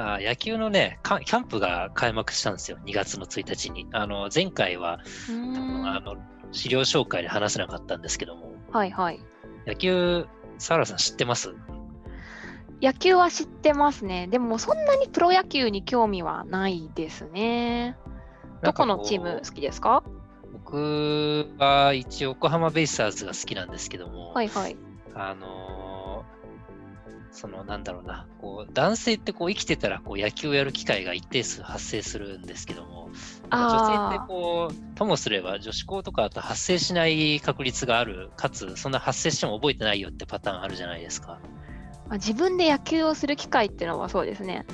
あ野球のねキャンプが開幕したんですよ、2月の1日に。あの前回は多分あの資料紹介で話せなかったんですけども、はいはい。野球、サーラさん知ってます？野球は知ってますね。でもそんなにプロ野球に興味はないですね。どこのチーム好きですか？僕は一応横浜ベイスターズが好きなんですけども、はいはい。あのーそのなんだろうな、こう男性ってこう生きてたらこう野球をやる機会が一定数発生するんですけども、女性ってこう、ともすれば女子校とかだと発生しない確率がある、かつそんな発生しても覚えてないよってパターンあるじゃないですか。まあ、自分で野球をする機会っていうのはそうですね。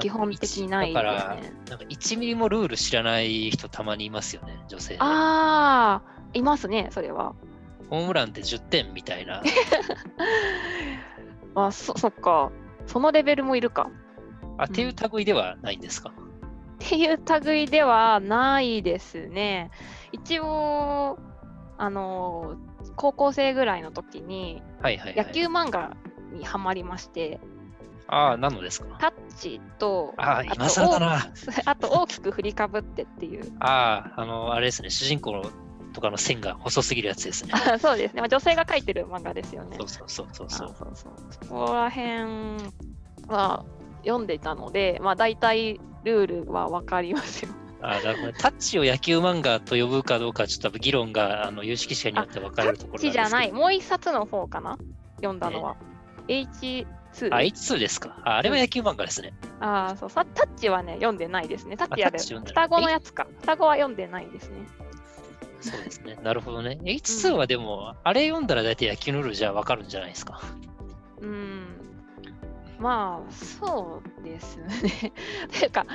基本的にないだですね。から、なんか1ミリもルール知らない人たまにいますよね、女性で。ああ、いますね、それは。ホームランって10点みたいな。あそそっか。そのレベルもいるか。あっていう類ではないんですか？っていう類ではないですね。一応、あの、高校生ぐらいの時に。野球漫画にはまりまして、ああ、なのですか？タッチと、ああ、今更だな。あと大きく振りかぶってっていう。ああ、あの、あれですね、主人公とかの線が細すぎるやつですね。あ そうですね、まあ、女性が描いてる漫画ですよね。そうそうそうそうそうあ。そうそうそこら辺は読んでたので、まあ、大体ルールは分かりますよ。あなるほタッチを野球漫画と呼ぶかどうか、ちょっと議論があの有識者によって分かタれるところッチじゃない、ももう一冊の方かな読んだのは。H2。あ、H2 ですか。ああれは野球漫画ですね。あーそうさタッチはね、読んでないですね。タッチはね双子のやつか。双子は読んでないですね。そうですね。なるほどね。H2 はでも、あれ読んだら大体野球のルールじゃ分かるんじゃないですか。うん。まあ、そうですね。というか、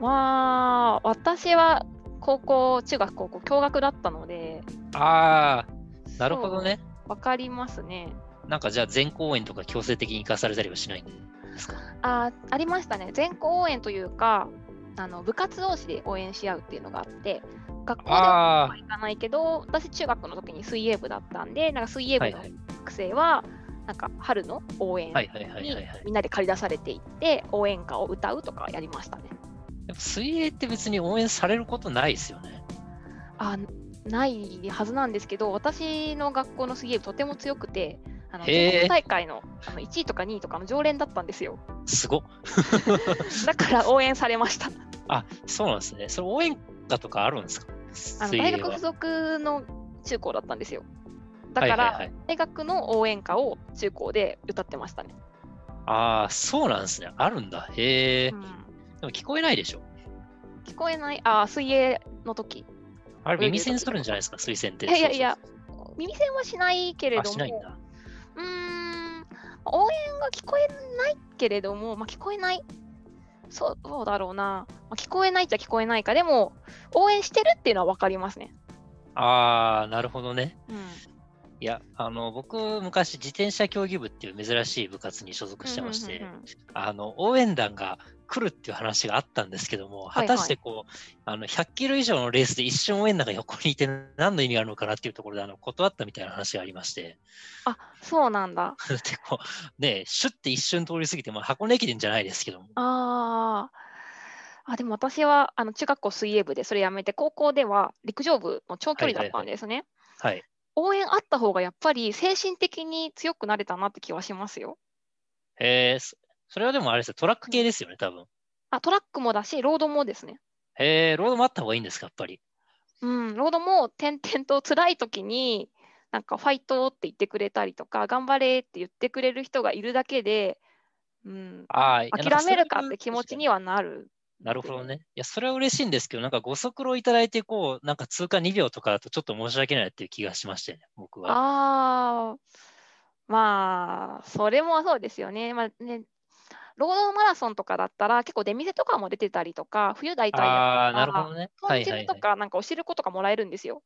まあ、私は高校、中学、高校、共学だったので、ああ、なるほどね。わかりますね。なんかじゃあ全公演とか強制的に行かされたりはしないんですか？あありましたね。全校応援というか、あの部活同士で応援し合うっていうのがあって、学校ではあ行かないけど、私、中学の時に水泳部だったんで、なんか水泳あ、部の。学生は、なんか春の応援にはい。みんなで駆り出されていって、応援歌を歌うとかやりましたね。やっぱ水泳って別に応援されることないですよね。あないはずなんですけど、私の学校の水泳部とても強くて、あの全国大会のあの1位とか2位とかの常連だったんですよ。すごっ。だから応援されました。あ、そうなんですね。それ応援歌とかあるんですか？あの大学附属の中高だったんですよ。だから、大学の応援歌を中高で歌ってましたね。ああ、そうなんですね。あるんだ。へえ。うんでも聞こえないでしょ。聞こえない、あ、水泳の時。あれ、耳栓するんじゃないですか、水栓って。いやいや耳栓はしないけれども、しないんだ。うーん、応援が聞こえないけれども、まあ、聞こえない。そうそうだろうな、まあ、聞こえないっちゃ聞こえないか、でも、応援してるっていうのは分かりますね。ああ、なるほどね。うん。いや、あの、僕、昔、自転車競技部っていう珍しい部活に所属してまして、あの、応援団が来るっていう話があったんですけども、はいはい果たしてこう、あの、100キロ以上のレースで一瞬応援団が横にいて何の意味があるのかなっていうところで、あの、断ったみたいな話がありまして、あそうなんだ。でこう、ね、シュッて一瞬通り過ぎて、まあ、箱根駅伝じゃないですけども、あーあ、でも私はあの中学校水泳部でそれやめて、高校では陸上部の長距離だったんですね。はい。応援あった方がやっぱり精神的に強くなれたなって気はしますよ。へえ、そそれはでもあれですよ、トラック系ですよね、多分。あトラックもだし、ロードもですね。へえ、ロードもあった方がいいんですか、やっぱり。うん、ロードも点々と辛い時に、なんかファイトって言ってくれたりとか、頑張れって言ってくれる人がいるだけで、うん、あ諦めるかって気持ちにはなる。なるほどね。いや、それは嬉しいんですけど、なんかご足労いただいて、こう、なんか通過2秒とかだとちょっと申し訳ないっていう気がしましてね、僕は。ああ、まあ、それもそうですよね。まあね、ロードマラソンとかだったら、結構出店とかも出てたりとか、冬大体あなるほどね。豚汁とか、なんかお汁粉とかもらえるんですよ。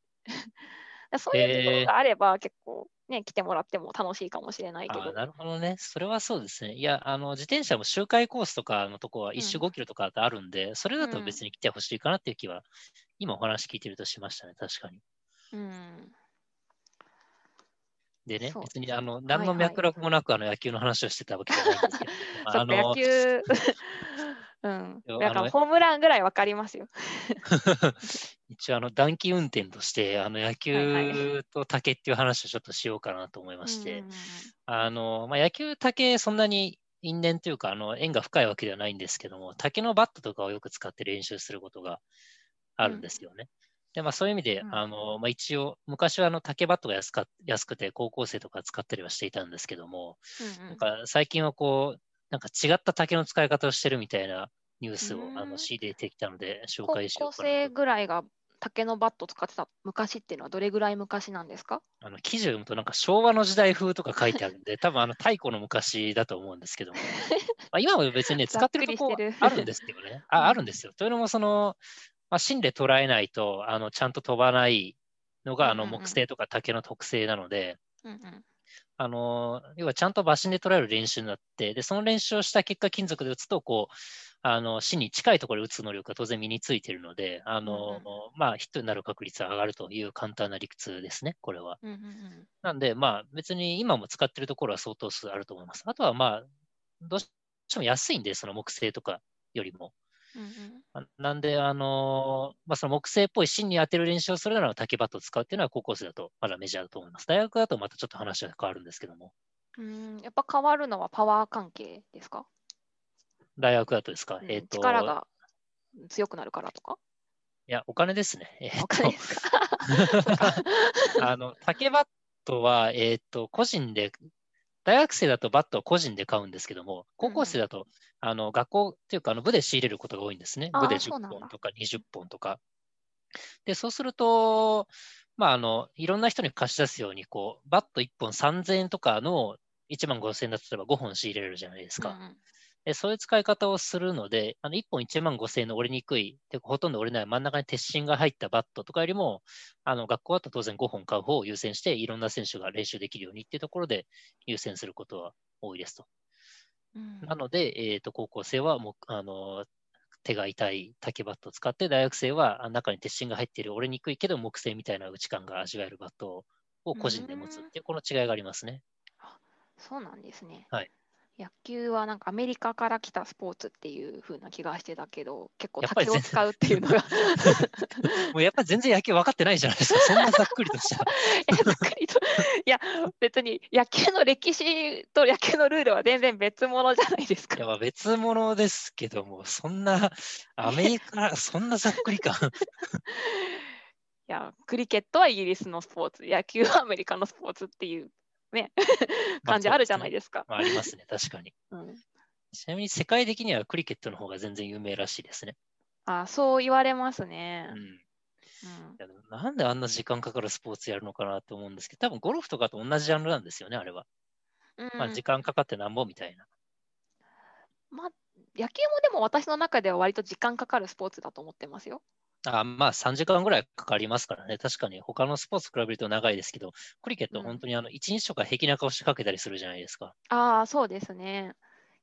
そういうところがあれば、結構ね、来てもらっても楽しいかもしれないけど。なるほどね。それはそうですね。いや、あの、自転車も周回コースとかのとこは一周うん5キロとかあるんで、それだとうん別に来てほしいかなっていう気は、今お話聞いてるとしましたね、確かに。うん。でね、別にあの何の脈絡もなくあの野球の話をしてたわけじゃないんですけど、あの野球。うん、だからホームランぐらいわかりますよ。一応あの短期運転としてあの野球と竹っていう話をちょっとしようかなと思いまして、あのまあ、野球竹そんなに因縁というかあの縁が深いわけではないんですけども竹のバットとかをよく使って練習することがあるんですよね。うんで、まあそういう意味で、うん、あの、まあ一応、昔はあの竹バットが安か安くて高校生とか使ったりはしていたんですけども、うんうん、なんか最近はこう、なんか違った竹の使い方をしてるみたいなニュースをあの仕入れてきたので紹介しようかな高校生ぐらいが竹のバット使ってた昔っていうのはどれぐらい昔なんですか？あの記事を読むとなんか昭和の時代風とか書いてあるんで、多分あの太古の昔だと思うんですけども、まあ今も別にね、使ってるとこあるんですけどね、ああるんですよ。というのも、その、まあ、芯で捉えないとあのちゃんと飛ばないのがあの木製とか竹の特性なので、うんうん、あの要はちゃんと馬芯で捉える練習になってでその練習をした結果金属で打つとこうあの芯に近いところで打つ能力が当然身についているのであの、うんうん、まあ、ヒットになる確率は上がるという簡単な理屈ですね、これは。うんうんうん、なんで、まあ、別に今も使ってるところは相当数あると思います。あとは、まあ、どうしても安いんで、その木製とかよりも。うんうん、なんで、あのまあ、その木製っぽい芯に当てる練習をするなら竹バットを使うっていうのは高校生だとまだメジャーだと思います。大学だとまたちょっと話は変わるんですけども。うん。やっぱ変わるのはパワー関係ですか？大学だとですか、うん、えーと、力が強くなるからとか？いや、お金ですね。えー、お金ですか？あの竹バットは、えーと個人で大学生だとバットを個人で買うんですけども、高校生だと、うん、あの学校っていうかあの部で仕入れることが多いんですね。部で10本とか20本とか。で、そうすると、まあ、あの、いろんな人に貸し出すように、こう、バット1本3000円とかの1万5000円だとすれば5本仕入れるじゃないですか。うんでそういう使い方をするので、あの1本1万5000円の折れにくい、でほとんど折れない真ん中に鉄芯が入ったバットとかよりも、あの学校だと当然5本買う方を優先して、いろんな選手が練習できるようにっていうところで優先することは多いですと。うん、なので、えーと、高校生はもあの手が痛い竹バットを使って、大学生は中に鉄芯が入っている折れにくいけど木製みたいな打ち感が味わえるバットを個人で持つっていう、この違いがありますね。そうなんですね。はい。野球はなんかアメリカから来たスポーツっていう風な気がしてたけど、結構竹を使うっていうのが。もうやっぱり全然野球分かってないじゃないですか、そんなざっくりとした。いや、ざっくりと。いや、別に野球の歴史と野球のルールは全然別物じゃないですか。いや、別物ですけども、そんな、アメリカ、そんなざっくり感。いや、クリケットはイギリスのスポーツ、野球はアメリカのスポーツっていうね、感じあるじゃないですか。まあ、ありますね、確かに、うん。ちなみに世界的にはクリケットの方が全然有名らしいですね。あそう言われますね。うん。うん、なんであんな時間かかるスポーツやるのかなと思うんですけど、多分ゴルフとかと同じジャンルなんですよね、あれは。うん、まあ、時間かかってなんぼみたいな。まあ、野球もでも私の中では割と時間かかるスポーツだと思ってますよ。あまあ3時間ぐらいかかりますからね。確かに他のスポーツ比べると長いですけど、クリケット本当にあの1日とか平気な顔してかけたりするじゃないですか。ああ、そうですね。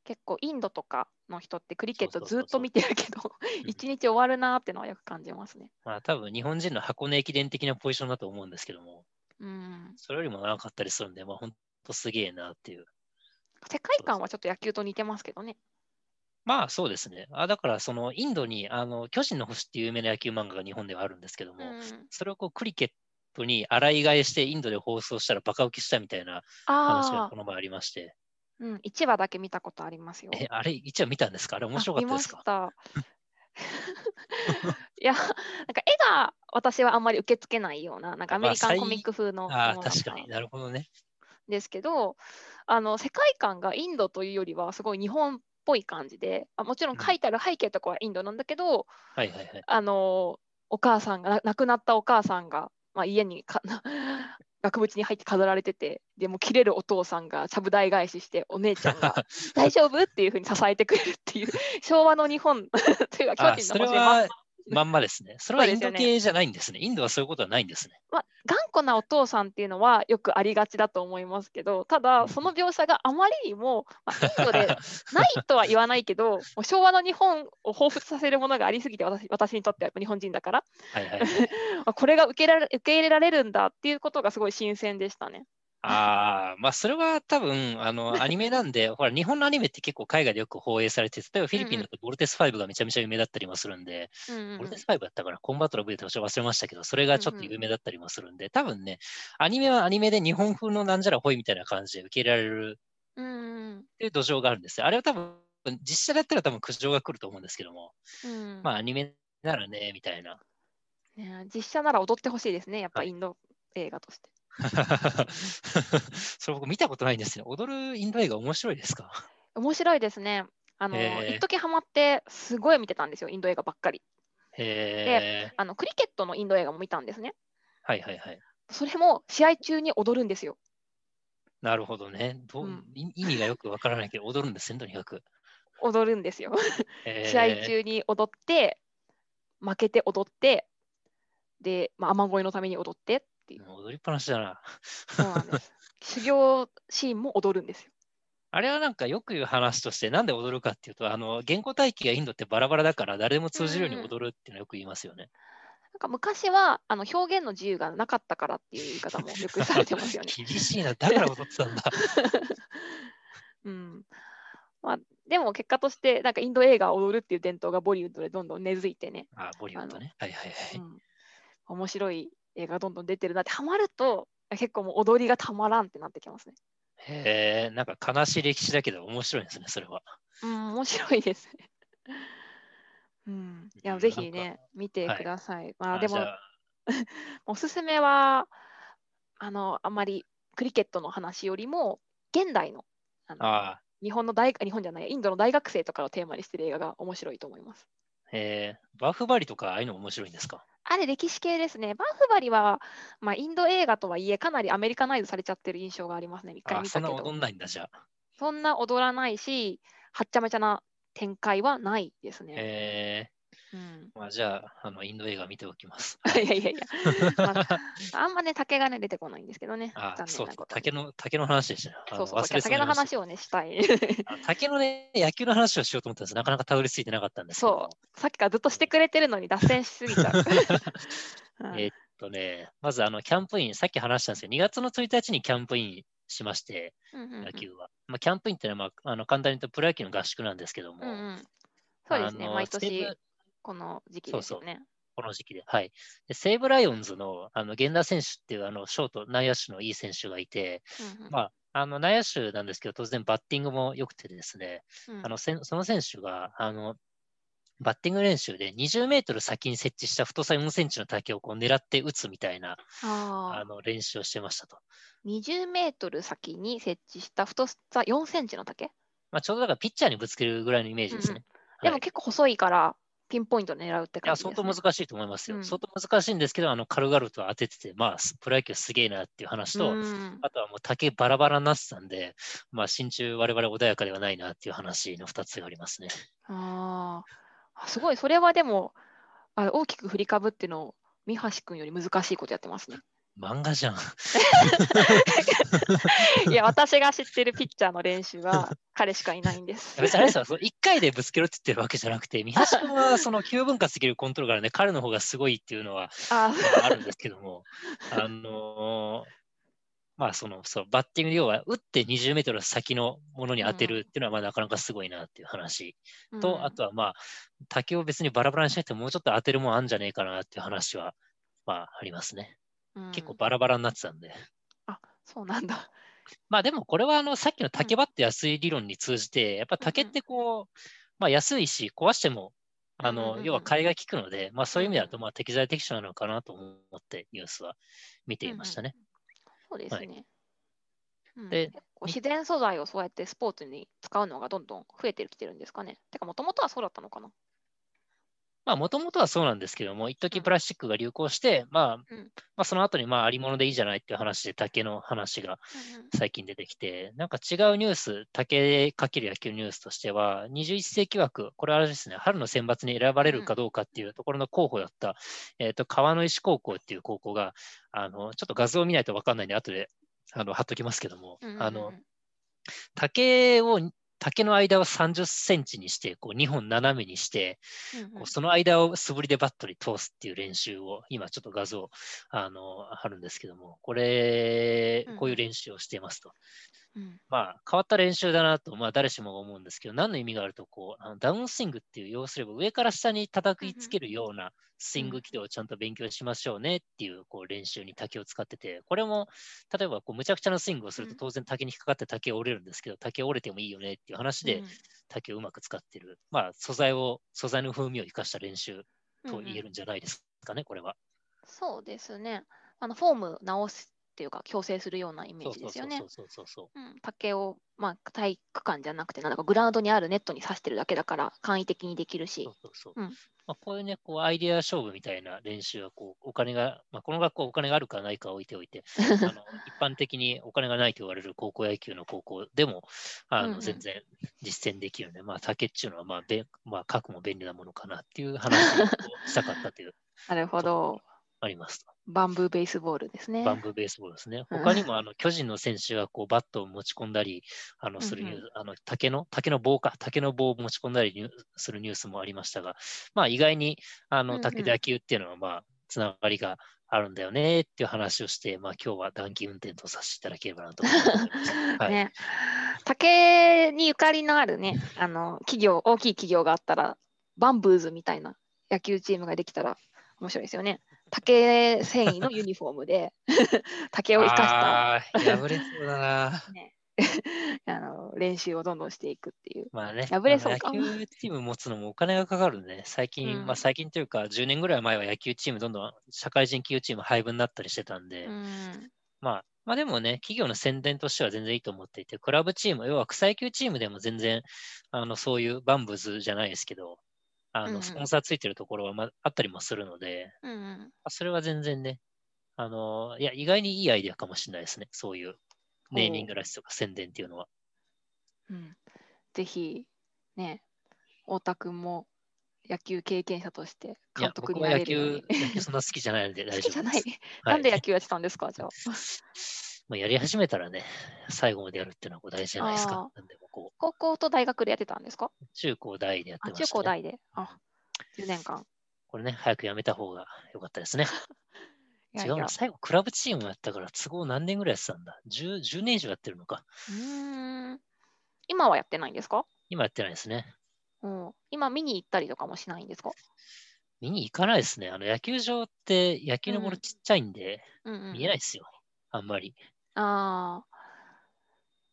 結構インドとかの人ってクリケットずっと見てるけど、1日終わるなーってのはよく感じますね。まあ多分日本人の箱根駅伝的なポジションだと思うんですけども、うん、それよりも長かったりするんで、まあ本当すげえなっていう。世界観はちょっと野球と似てますけどね。まあそうですね。あだからそのインドにあの巨人の星っていう有名な野球漫画が日本ではあるんですけども、うん、それをこうクリケットに洗い替えしてインドで放送したらバカ受けしたみたいな話がこの前ありまして。うん、1話だけ見たことありますよ。え、あれ？1話見たんですか？あれ面白かったですか？いや、なんか絵が私はあんまり受け付けないような、なんかアメリカンコミック風の。あ、あ確かになるほどね。ですけど、あの世界観がインドというよりはすごい日本ぽい感じであもちろん書いてある背景とかはインドなんだけど、はいはいはい、あのお母さんが亡くなったお母さんが、まあ、家にか 額縁に入って飾られててでも切れるお父さんがちゃぶ台返ししてお姉ちゃんが 大丈夫？っていうふうに支えてくれるっていう昭和の日本 というか巨人の星まんまですね。それはインド系じゃないんですね。インドはそういうことはないんですね。まあ、頑固なお父さんっていうのはよくありがちだと思いますけど、ただ、その描写があまりにも、まあ、インドでないとは言わないけど、昭和の日本を彷彿させるものがありすぎて私、私にとっては日本人だから、はいはいはい、これが受けられ受け入れられるんだっていうことがすごい新鮮でしたね。ああ、まあそれは多分、あの、アニメなんで、ほら、日本のアニメって結構海外でよく放映されて、例えばフィリピンだとボルテス5がめちゃめちゃ有名だったりもするんで、うんうんうんボルテス5だったから、コンバットの V で忘れましたけど、それがちょっと有名だったりもするんで、多分ね、アニメはアニメで日本風のなんじゃらほいみたいな感じで受け入れられるっていう土壌があるんですよ。あれは多分、実写だったら多分苦情が来ると思うんですけども、うんまあアニメならね、みたいな。ね実写なら踊ってほしいですね、やっぱはいインド映画として。それ僕見たことないんですよ。踊るインド映画面白いですか？面白いですね。あの、一時ハマって、すごい見てたんですよ、インド映画ばっかり。へえ。あの、クリケットのインド映画も見たんですね。はいはいはい。それも試合中に踊るんですよ。なるほどね。どううんい意味がよくわからないけど、踊るんですね、とにかく。踊るんですよ。試合中に踊って、負けて踊って、で、まあ、雨乞いのために踊ってっていう。踊りっぱなしだな。そうなんです。修行シーンも踊るんですよ。あれはなんかよく言う話として、なんで踊るかっていうと、あの言語体系がインドってバラバラだから、誰でも通じるように踊るっていうのはよく言いますよね。なんか昔はあの表現の自由がなかったからっていう言い方もよくされてますよね。厳しいな、だから踊ってたんだ。うんまあ、でも結果としてなんかインド映画を踊るっていう伝統がボリウッドでどんどん根付いてね、あ、ボリウッドね。はいはいはい。うん、面白い映画がどんどん出てるなってハマると結構もう踊りがたまらんってなってきますね。へえ、なんか悲しい歴史だけど面白いですね、それは。うん、面白いですね。うん、いやうんぜひね、見てはいください。まあ、でも おすすめはあのあんまりクリケットの話よりも現代のあのあ日本の大日本じゃないインドの大学生とかをテーマにしてる映画が面白いと思います。えー、バフバリとかああいうの面白いんですか？あれ歴史系ですね。バーフバリは、まあ、インド映画とはいえかなりアメリカナイズされちゃってる印象がありますね。一回あ、見たけどそんな踊。んないんだ、じゃあ。そんな踊らないし、はっちゃめちゃな展開はないですね。えうん、ー、まあじゃあ、あの、インド映画見ておきます。いやいやいや、まあ、あんまね、竹がね、出てこないんですけどね。あ、そう。竹の、竹の話でしたね。そうそう、竹の話をね、したい。あ竹のね、野球の話をしようと思ったんですなかなかたどり着いてなかったんですけど。そう、さっきからずっとしてくれてるのに脱線しすぎちゃう。うんえーっとね、まずあの、キャンプイン、さっき話したんですけど、2月の1日にキャンプインしまして、野球は。まあ、キャンプインってのは、まあ、あの簡単に言うとプロ野球の合宿なんですけども、うんうんそうですね、毎西年武この時期ですよね。この時期で。はい。で西武ライオンズのあの源田選手っていうあのショート、内野手のいい選手がいて、うんうんまあ、あの内野手なんですけど、当然バッティングも良くてですね、うんあのその選手があのバッティング練習で20メートル先に設置した太さ4センチの竹をこう狙って打つみたいなあの練習をしてましたと。20メートル先に設置した太さ4センチの竹まあ、ちょうどだからピッチャーにぶつけるぐらいのイメージですね。でもはい結構細いからピンポイントで狙うっていや、感じです、ね。相当難しいと思いますよ。うん相当難しいんですけど、あの軽々と当ててて、まあ、すプロ野球すげえなっていう話と、うんあとはもう竹バラバラになってたんで、まあ、心中我々穏やかではないなっていう話の2つがありますね。あーあすごい、それはでもあ大きく振りかぶっての三橋君より難しいことやってますね。漫画じゃん。いや、私が知ってるピッチャーの練習は彼しかいないんです。別にあれですよ、その1回でぶつけろって言ってるわけじゃなくて、三橋君はその9分割できるコントロールがね、彼の方がすごいっていうのはあるんですけども、あのーまあそのそうバッティング要は打って20メートル先のものに当てるっていうのはまあなかなかすごいなっていう話ーと、あとはまあ竹を別にバラバラにしなくてもうちょっと当てるもんあるんじゃねえかなっていう話はまあありますね。うん結構バラバラになってたんで。あそうなんだ。まあでもこれはあのさっきの竹場って安い理論に通じて、やっぱ竹ってこう、まあ安いし壊してもあの、要は買いが利くので、まあそういう意味だとまあ適材適所なのかなと思ってニュースは見ていましたね。そうですね。はいうんで自然素材をそうやってスポーツに使うのがどんどん増えてきてるんですかね。てか、もともとはそうだったのかな。まあもともとはそうなんですけども、一時プラスチックが流行して、まあ、うん。まあその後にまあありものでいいじゃないっていう話で竹の話が最近出てきて、なんか違うニュース、竹かける野球ニュースとしては、21世紀枠、これはあれですね、春の選抜に選ばれるかどうかっていうところの候補だった、えっ、と、川の石高校っていう高校が、あの、ちょっと画像を見ないと分かんないんで、後で、あの、貼っときますけども、あの、竹を竹の間を30センチにして、こう2本斜めにして、こうその間を素振りでバットに通すっていう練習を、今ちょっと画像、あの、あるんですけども、これ、こういう練習をしていますと。うん、まあ、変わった練習だなと、まあ、誰しもが思うんですけど、何の意味があると、こう、あのダウンスイングっていう、要すれば上から下に叩きつけるようなスイング軌道をちゃんと勉強しましょうねっていうこう練習に竹を使ってて、これも、例えばこうむちゃくちゃなスイングをすると当然竹に引っかかって竹折れるんですけど、竹折れてもいいよねっていう話で竹をうまく使ってる。まあ、素材を、素材の風味を生かした練習と言えるんじゃないですかね、これは。そうですね。あのフォーム直すっていうか矯正するようなイメージですよね。竹を、まあ、体育館じゃなくてなんかグラウンドにあるネットに刺してるだけだから簡易的にできるし。まあ、こういうね、こうアイデア勝負みたいな練習はこうお金が、まあ、この学校お金があるかないか置いておいて、あの一般的にお金がないと言われる高校野球の高校でもあの全然実践できるので、まあ、竹っていうのはまあべ、まあ、書くも便利なものかなっていう話をしたかったという。なるほど。ありますと。バンブーベースボールですね。バンブーベースボールですね。他にもあの巨人の選手がこうバットを持ち込んだりあのするニュース、あの竹の竹の棒か、竹の棒を持ち込んだりするニュースもありましたが、まあ、意外にあの竹で野球っていうのは、まあ、つながりがあるんだよねっていう話をして、まあ、今日は短期運転とさせていただければなと思います。はい、ね、竹にゆかりのあるね、あの企業、大きい企業があったら、バンブーズみたいな野球チームができたら面白いですよね。竹繊維のユニフォームで 竹を生かした。破れそうだな。ね あの練習をどんどんしていくっていう。まあね、破れそうか野球チーム持つのもお金がかかるんで、ね、最近、うん、まあ最近というか、10年ぐらい前は野球チームどんどん社会人企業チーム配分になったりしてたんで、うん、まあ、まあでもね、企業の宣伝としては全然いいと思っていて、クラブチーム、要は草野球チームでも全然、あのそういうバンブズじゃないですけど、あの、スポンサーついてるところは、まあったりもするので、うんうん、それは全然ね、あの、いや、意外にいいアイデアかもしれないですね。そういうネーミングらしとか宣伝っていうのは。うん。ぜひ、ね、太田君も野球経験者として監督になれるように。野球、野球そんな好きじゃないので 大丈夫です。好きじゃない。なんで野球やってたんですか、じゃあ。まあ、やり始めたらね、最後までやるっていうのは大事じゃないですか。なんでもこう高校と大学でやってたんですか？中高大でやってました、ね、中高大で。あ、10年間。これね、早くやめた方が良かったですね。いやいや違うな、最後クラブチームやったから都合何年ぐらいやってたんだ？10, ?10 年以上やってるのか。うん。今はやってないんですか？今やってないですね。うん。今見に行ったりとかもしないんですか？見に行かないですね。あの野球場って野球のボールちっちゃいんで、うん、見えないですよ。あんまり。ああ、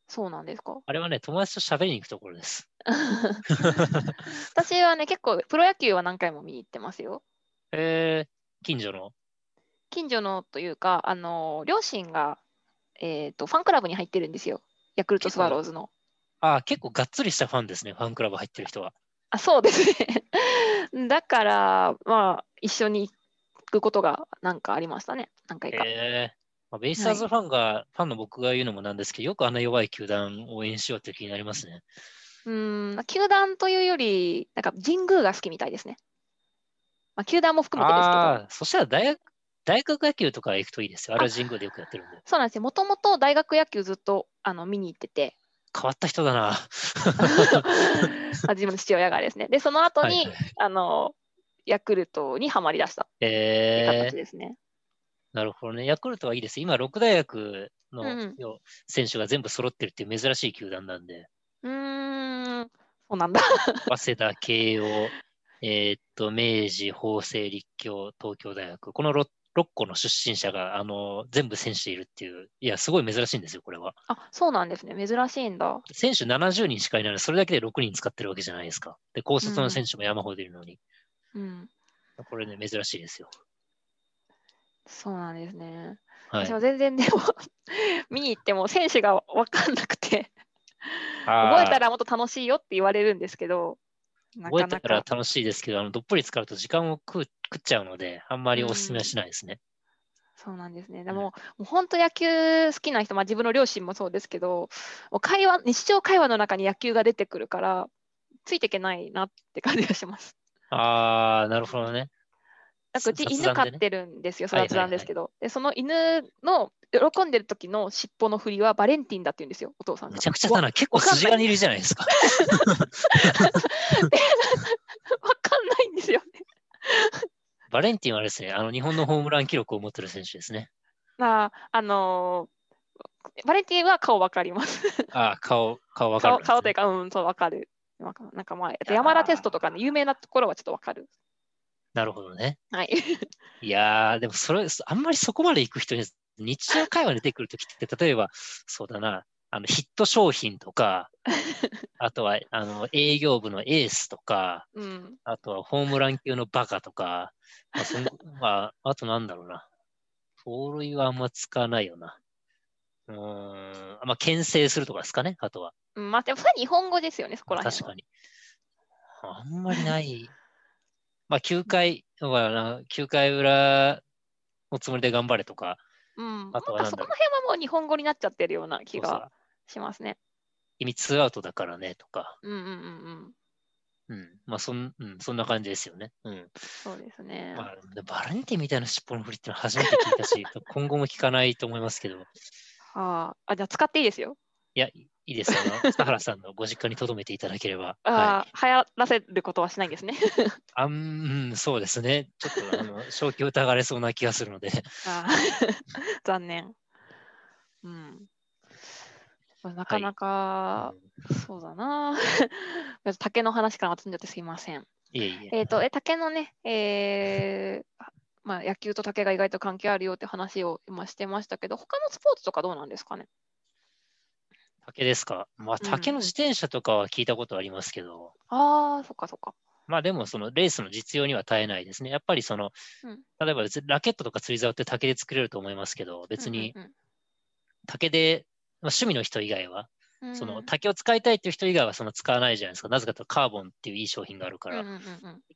そうなんですか？あれはね、友達と喋りに行くところです。私はね、結構プロ野球は何回も見に行ってますよ。えー、近所の？近所のというか、あの両親が、えーと、ファンクラブに入ってるんですよ。ヤクルトスワローズの。ああ、結構がっつりしたファンですね、ファンクラブ入ってる人は。あそうですね。だから、まあ、一緒に行くことがなんかありましたね、何回か。えーまあ、ベイスターズファンが、はい、ファンの僕が言うのもなんですけど、よくあんな弱い球団を応援しようって気になりますね。うん、球団というより、なんか神宮が好きみたいですね。まあ、球団も含めてですけど。そしたら大学大学野球とか行くといいですよ。あれは神宮でよくやってるんで。そうなんですよ。もともと大学野球ずっとあの見に行ってて。変わった人だな。自分の父親がですね。で、その後に、はいはい、あのヤクルトにはまりだしたっていう形ですね。えーなるほどね。ヤクルトはいいです。今、6大学の選手が全部揃ってるっていう珍しい球団なんで。うん、んそうなんだ。早稲田、慶応、えー、っと、明治、法政、立教、東京大学。この 6, 6個の出身者があの全部選手いるっていう、いや、すごい珍しいんですよ、これは。あそうなんですね、珍しいんだ。選手70人しかいないので、それだけで6人使ってるわけじゃないですか。で、高卒の選手も山ほどいるのに。うん、これね、珍しいですよ。そうなんですね。はい、私も全然でも 見に行っても選手が分かんなくて覚えたらもっと楽しいよって言われるんですけど、覚えたら楽しいですけど、あのどっぷり使うと時間を食食っちゃうので、あんまりお勧めはしないですね。そうなんですね。でも、もう本当野球好きな人、まあ、自分の両親もそうですけど、会話日常会話の中に野球が出てくるから、ついていけないなって感じがします。ああ、なるほどね。なんかうち犬飼ってるんですよ、雑談ですけど、でその犬の喜んでる時の尻尾の振りはバレンティンだって言うんですよ、お父さんが。めちゃくちゃだな、結構筋金入りじゃないですか。わかんないんですよね。バレンティンはですね、あの日本のホームラン記録を持ってる選手ですね。あ、あのー、バレンティンは顔わかります。ああ、顔、顔わかる、ね、顔というか、うん、そうわかる。なんかまあ、山田テストとかね、有名なところはちょっとわかる。なるほどね。はい。いやー、でもそれ、あんまりそこまで行く人に、日常会話に出てくるときって、例えば、そうだな、あのヒット商品とか、あとはあの営業部のエースとか、うん、あとはホームラン級のバカとか、まあその まあ、あとなんだろうな。盗塁はあんま使わないよな。うん、まあ、牽制するとかですかね、あとは。うん、まあ、でも日本語ですよね、そこら辺確かに。あんまりない。まあ、9回、だからな、9回裏のつもりで頑張れとか、うん、あとはそこの辺はもう日本語になっちゃってるような気がしますね。意味ツーアウトだからねとか。うんうんうんうん。うん、まあそん、うん、そんな感じですよね。うん。そうですね。まあ、バランティみたいな尻尾の振りってのは初めて聞いたし、今後も聞かないと思いますけど。ああ、じゃあ使っていいですよ。いや、いいです。あの、田原さんのご実家に留めていただければ。ああ、はい、流行らせることはしないんですね。あん、そうですね。ちょっと、あの、正気を疑われそうな気がするので。あ 残念。うん。なかなか、はい、そうだな。竹の話から飛んじゃってすいません。いえいえ。えっ、と、え、竹のね、えー、まあ、野球と竹が意外と関係あるよって話を今してましたけど、他のスポーツとかどうなんですかね？竹ですか？まあ、竹の自転車とかは聞いたことありますけど。うん、ああ、そっかそっか。まあでも、そのレースの実用には耐えないですね。やっぱりその、うん、例えばラケットとか釣り竿って竹で作れると思いますけど、別に竹でまあ、趣味の人以外は、うん、その竹を使いたいっていう人以外はその使わないじゃないですか。なぜかというとカーボンっていういい商品があるから。結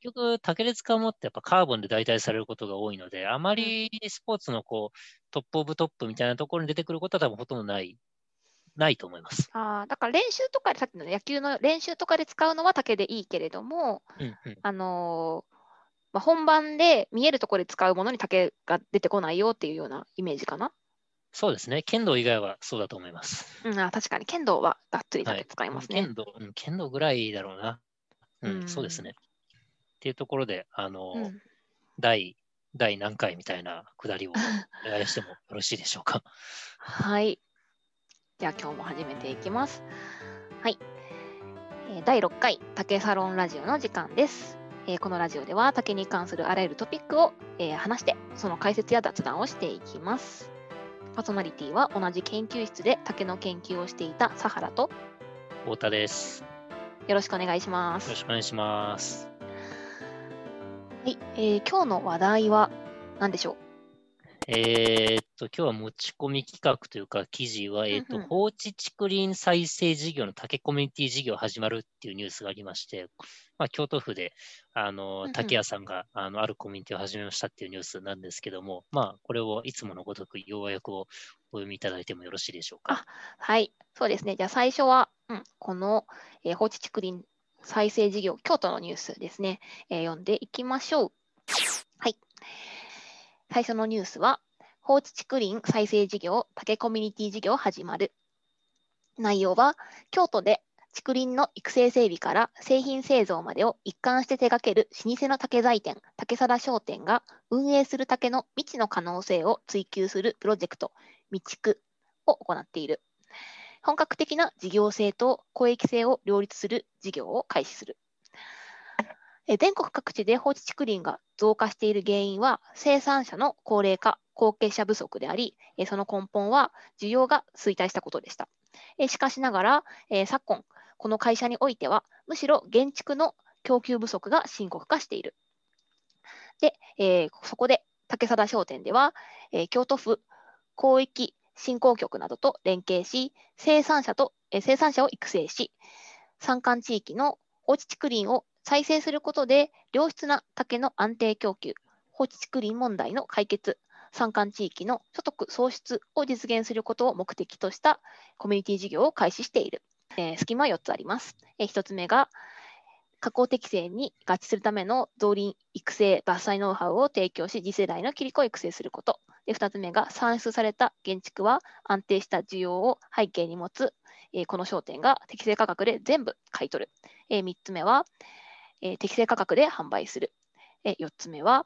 局、竹で使うものってやっぱカーボンで代替されることが多いので、あまりスポーツのこうトップオブトップみたいなところに出てくることは多分ほとんどないないと思います。あだから練習とかで、さっきの野球の練習とかで使うのは竹でいいけれども、うんうん、あのー、まあ、本番で見えるところで使うものに竹が出てこないよっていうようなイメージかな。そうですね。剣道以外はそうだと思います。うん、あ確かに剣道はがっつりだけ使いますね、はい、剣道、うん、剣道ぐらいだろうな。うん、うん、そうですね。っていうところで、あの、うん、第、第何回みたいなくだりをお願いしてもよろしいでしょうか。はい。じゃあ今日も始めていきます。はい。えー、第6回竹サロンラジオの時間です。えー、このラジオでは竹に関するあらゆるトピックを、えー、話して、その解説や雑談をしていきます。パーソナリティは同じ研究室で竹の研究をしていた佐原と太田です。よろしくお願いします。よろしくお願いします。はい、えー、今日の話題は何でしょう？えー、っと、今日は持ち込み企画というか、記事は、えー、っと、うんうん、放置竹林再生事業の竹コミュニティ事業始まるっていうニュースがありまして、まあ、京都府で、あの、竹屋さんが、あの、あるコミュニティを始めましたっていうニュースなんですけども、まあ、これをいつものごとく要約をお読みいただいてもよろしいでしょうか？はい、そうですね。じゃあ最初は、うん、この、えー、放置竹林再生事業、京都のニュースですね、えー、読んでいきましょう。はい。最初のニュースは、放置竹林再生事業、竹コミュニティ事業始まる。内容は、京都で竹林の育成整備から製品製造までを一貫して手掛ける老舗の竹材店、竹貞商店が運営する竹の未知の可能性を追求するプロジェクト、未竹を行っている。本格的な事業性と公益性を両立する事業を開始する。全国各地で放置竹林が増加している原因は生産者の高齢化、後継者不足であり、その根本は需要が衰退したことでした。しかしながら、昨今、この会社においては、むしろ現築の供給不足が深刻化している。で、え、そこで竹貞商店では、え、京都府広域振興局などと連携し、生産者と、え、生産者を育成し、山間地域の放置竹林を再生することで、良質な竹の安定供給、放置竹林問題の解決、山間地域の所得創出を実現することを目的としたコミュニティ事業を開始している。えー、隙間は4つあります。えー、1つ目が、加工適正に合致するための造林育成伐採ノウハウを提供し、次世代のキリコを育成すること。で2つ目が算出された建築は安定した需要を背景に持つ、えー、この商店が適正価格で全部買い取る。えー、3つ目は、えー、適正価格で販売する。え、4つ目は、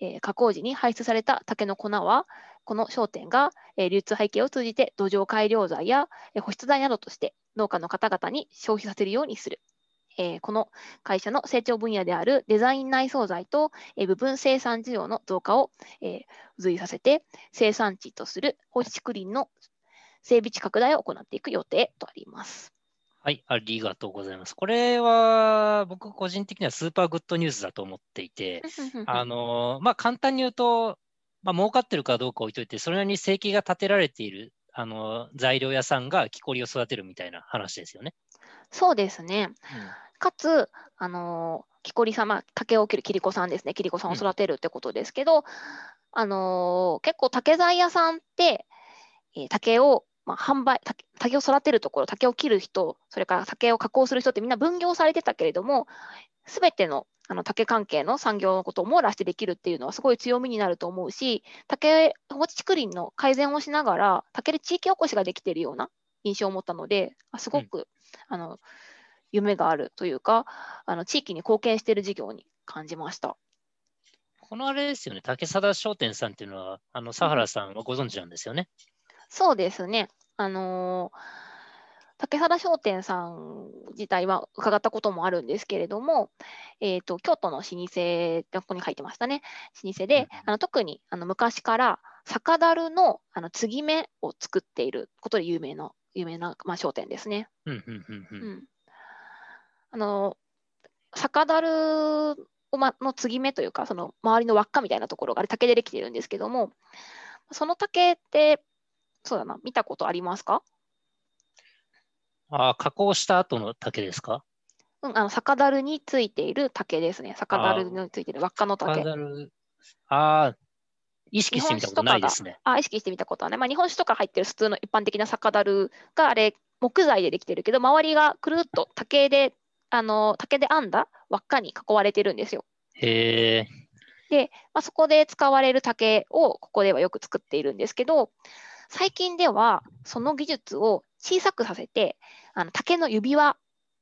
え、加工時に排出された竹の粉はこの商店が、え、流通背景を通じて土壌改良剤や、え、保湿剤などとして農家の方々に消費させるようにする。え、この会社の成長分野であるデザイン内装材と、え、部分生産需要の増加を、えー、随させて、生産地とする放置竹林の整備地拡大を行っていく予定とあります。はい、ありがとうございます。これは僕個人的にはスーパーグッドニュースだと思っていて、あのまあ、簡単に言うと、まあ、儲かってるかどうか置いといて、それなりに生計が立てられているあの材料屋さんが木こりを育てるみたいな話ですよね。そうですね。うん、かつ、あの木こり様、竹を切る切子さんですね、切子さんを育てるってことですけど、うん、あの結構竹材屋さんって、えー、竹をまあ、販売竹を育てるところ竹を切る人それから竹を加工する人ってみんな分業されてたけれども全てのあの竹関係の産業のことを網羅してできるっていうのはすごい強みになると思うし竹放置竹林の改善をしながら竹で地域おこしができているような印象を持ったのですごく、うん、あの夢があるというかあの地域に貢献している事業に感じました。このあれですよね、竹貞商店さんっていうのは、あの、佐原さんはご存知なんですよね。そうですね。あのー、竹原商店さん自体は伺ったこともあるんですけれども、えーと、京都の老舗、ここに書いてましたね、老舗で、あの特にあの昔から酒樽のあの継ぎ目を作っていることで有名な有名な、まあ、商店ですね。あの酒樽を、ま、の継ぎ目というか、その周りの輪っかみたいなところがあれ竹でできているんですけども、その竹ってそうだな、見たことありますか？ああ、加工した後の竹ですか？うん、あの酒樽についている竹ですね。酒樽についている輪っかの竹。ああ、意識してみたことないですね。あ意識してみたことはね。まあ、日本酒とか入ってる普通の一般的な酒樽があれ、木材でできてるけど、周りがくるっと竹で、あの竹で編んだ輪っかに囲われてるんですよ。へえ。で、まあ、そこで使われる竹をここではよく作っているんですけど、最近ではその技術を小さくさせてあの竹の指輪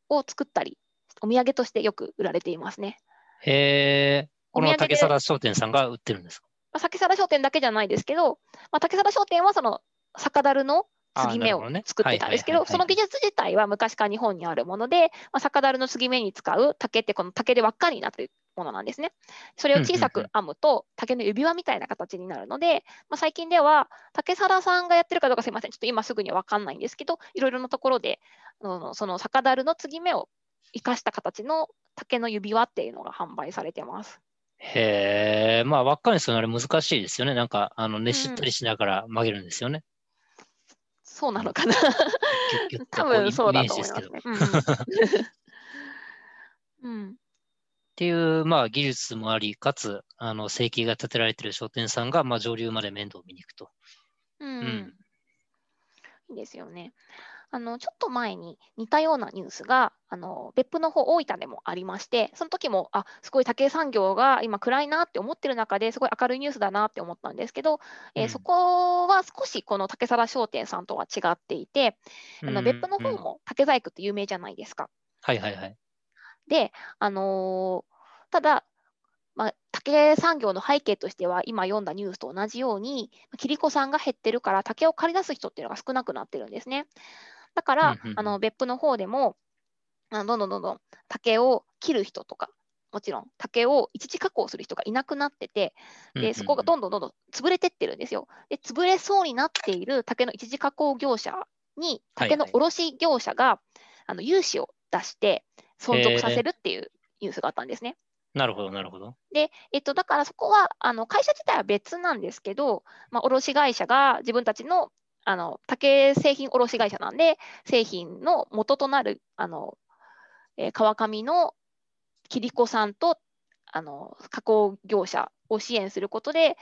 を作ったりお土産としてよく売られていますね。へえ。この竹皿商店さんが売ってるんですか、まあ、竹皿商店だけじゃないですけど、まあ、竹皿商店はその酒樽の継ぎ目を作ってたんですけど、その技術自体は昔から日本にあるもので、まあ、酒樽の継ぎ目に使う竹ってこの竹で輪っかになってるものなんですね。それを小さく編むと竹の指輪みたいな形になるので、まあ、最近では竹皿さんがやってるかどうかすいません、ちょっと今すぐには分かんないんですけど、いろいろなところでその酒樽の継ぎ目を生かした形の竹の指輪っていうのが販売されてます。へえ、まあ輪っかにするのあれ難しいですよね。なんかあのねしったりしながら曲げるんですよね。そうなのかな。多分そうだと思いますね。うん、うんっていう、まあ、技術もあり、かつ、あの、生計が立てられている商店さんが、まあ、上流まで面倒を見に行くと。うん。うん、いいですよね。あの、ちょっと前に似たようなニュースが、あの、別府の方、大分でもありまして、その時も、あ、すごい竹産業が今暗いなって思ってる中ですごい明るいニュースだなって思ったんですけど、えー、そこは少しこの竹皿商店さんとは違っていて、あの別府の方も竹細工って有名じゃないですか。はいはいはい。で、あのただ、まあ、竹産業の背景としては、今読んだニュースと同じように、切子さんが減ってるから、竹を借り出す人っていうのが少なくなってるんですね。だから、あの別府の方でも、あどんどんどんどん竹を切る人とか、もちろん竹を一時加工する人がいなくなってて、でそこがどんどんどんどん潰れてってるんですよ。で、潰れそうになっている竹の一時加工業者に、竹の卸業者が、はいはい、あの融資を出して存続させるっていうニュースがあったんですね。なるほど、なるほど。で、えっと、だからそこはあの会社自体は別なんですけど、まあ、卸会社が自分たちのあの竹製品卸会社なんで、製品の元となるあの、えー、川上の切子さんとあの加工業者を支援することで、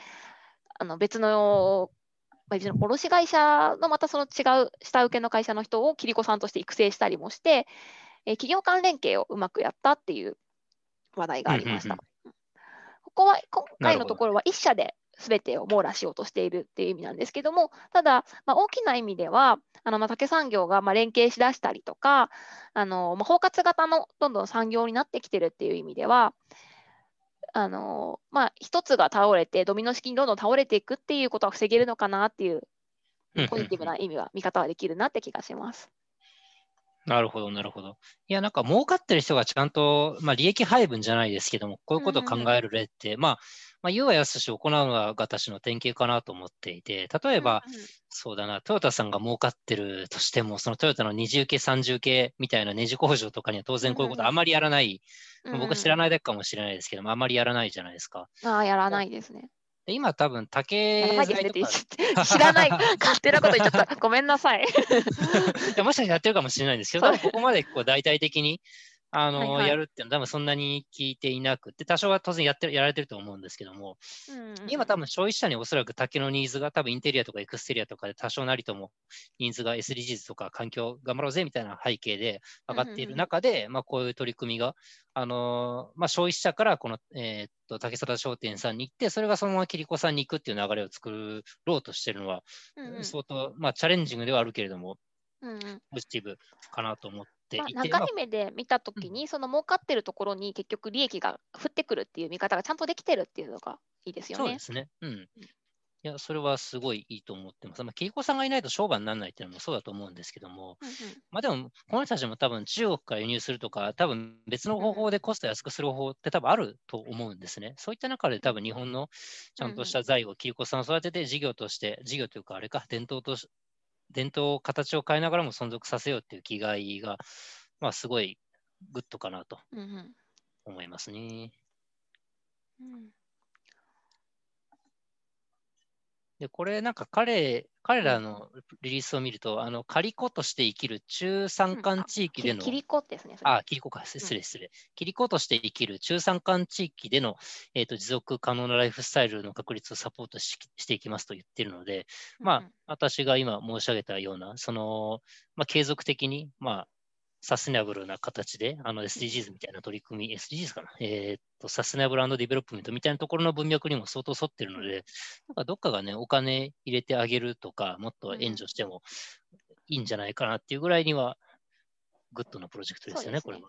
あの別の、まあ、の卸会社のまたその違う下請けの会社の人を切子さんとして育成したりもして、え、企業間連携をうまくやったっていう話題がありました。ここは今回のところは1社で全てを網羅しようとしているっていう意味なんですけども、ただ、まあ、大きな意味では、あのまあ竹産業がまあ連携しだしたりとか、あのまあ、包括型のどんどん産業になってきてるっていう意味では、あのまあ、一つが倒れて、ドミノ式にどんどん倒れていくっていうことは防げるのかなっていう、ポジティブな意味は、見方はできるなって気がします。なるほど、なるほど。いや、なんか儲かってる人がちゃんと、まあ、利益配分じゃないですけども、こういうことを考える例って、うんうん、まあ、まあ、言うはやすし行うのが私の典型かなと思っていて、例えば、うんうん、そうだな、トヨタさんが儲かってるとしても、そのトヨタの二重系、三重系みたいなネジ工場とかには当然こういうことあまりやらない、うんうん、僕は知らないだけかもしれないですけども、あまりやらないじゃないですか。ああ、やらないですね。今多分竹材とか知らない、勝手なこと言っちゃった。ごめんなさい。もしかしたらやってるかもしれないんですけど、ここまでこう大々的にあの、はいはい、やるっていうのは多分そんなに聞いていなくて、多少は当然やってやられてると思うんですけども、うんうん、今多分消費者におそらく竹のニーズが多分インテリアとかエクステリアとかで多少なりともニーズが SDGs とか環境頑張ろうぜみたいな背景で上がっている中で、うんうん。うん、まあこういう取り組みが、あのー、まあ消費者からこの、えー、っと竹貞商店さんに行って、それがそのままキリコさんに行くっていう流れを作ろうとしてるのは、うんうん、相当、まあチャレンジングではあるけれども、うんうん、ポジティブかなと思っていて、まあ、長い目で見たときに、その儲かってるところに結局利益が降ってくるっていう見方がちゃんとできてるっていうのがいいですよね。そうですね。うん。いや、それはすごいいいと思ってます。まあ、切り子さんがいないと商売にならないっていうのもそうだと思うんですけども、うんうん、まあでも、この人たちも多分中国から輸入するとか、多分別の方法でコスト安くする方法って多分あると思うんですね。そういった中で多分日本のちゃんとした材を切り子さんを育てて事業として、事業というかあれか、伝統と伝統、形を変えながらも存続させようっていう気概が、まあ、すごいグッドかなと思いますね。うん、うんで、これなんか彼、彼らのリリースを見ると、あの、カリコとして生きる中山間地域での、キリコですね。あ、キリコか、失礼失礼。キリコとして生きる中山間地域での、えーと、持続可能なライフスタイルの確立をサポートししていきますと言ってるので、まあ、私が今申し上げたような、その、まあ、継続的に、まあ、サステナブルな形で、あの SDGs みたいな取り組み、SDGs かな、えー、っと、 Sustainable Development みたいなところの文脈にも相当沿ってるので、なんかどっかがね、お金入れてあげるとか、もっと援助してもいいんじゃないかなっていうぐらいには、グッドなプロジェクトですよね、ね。これは。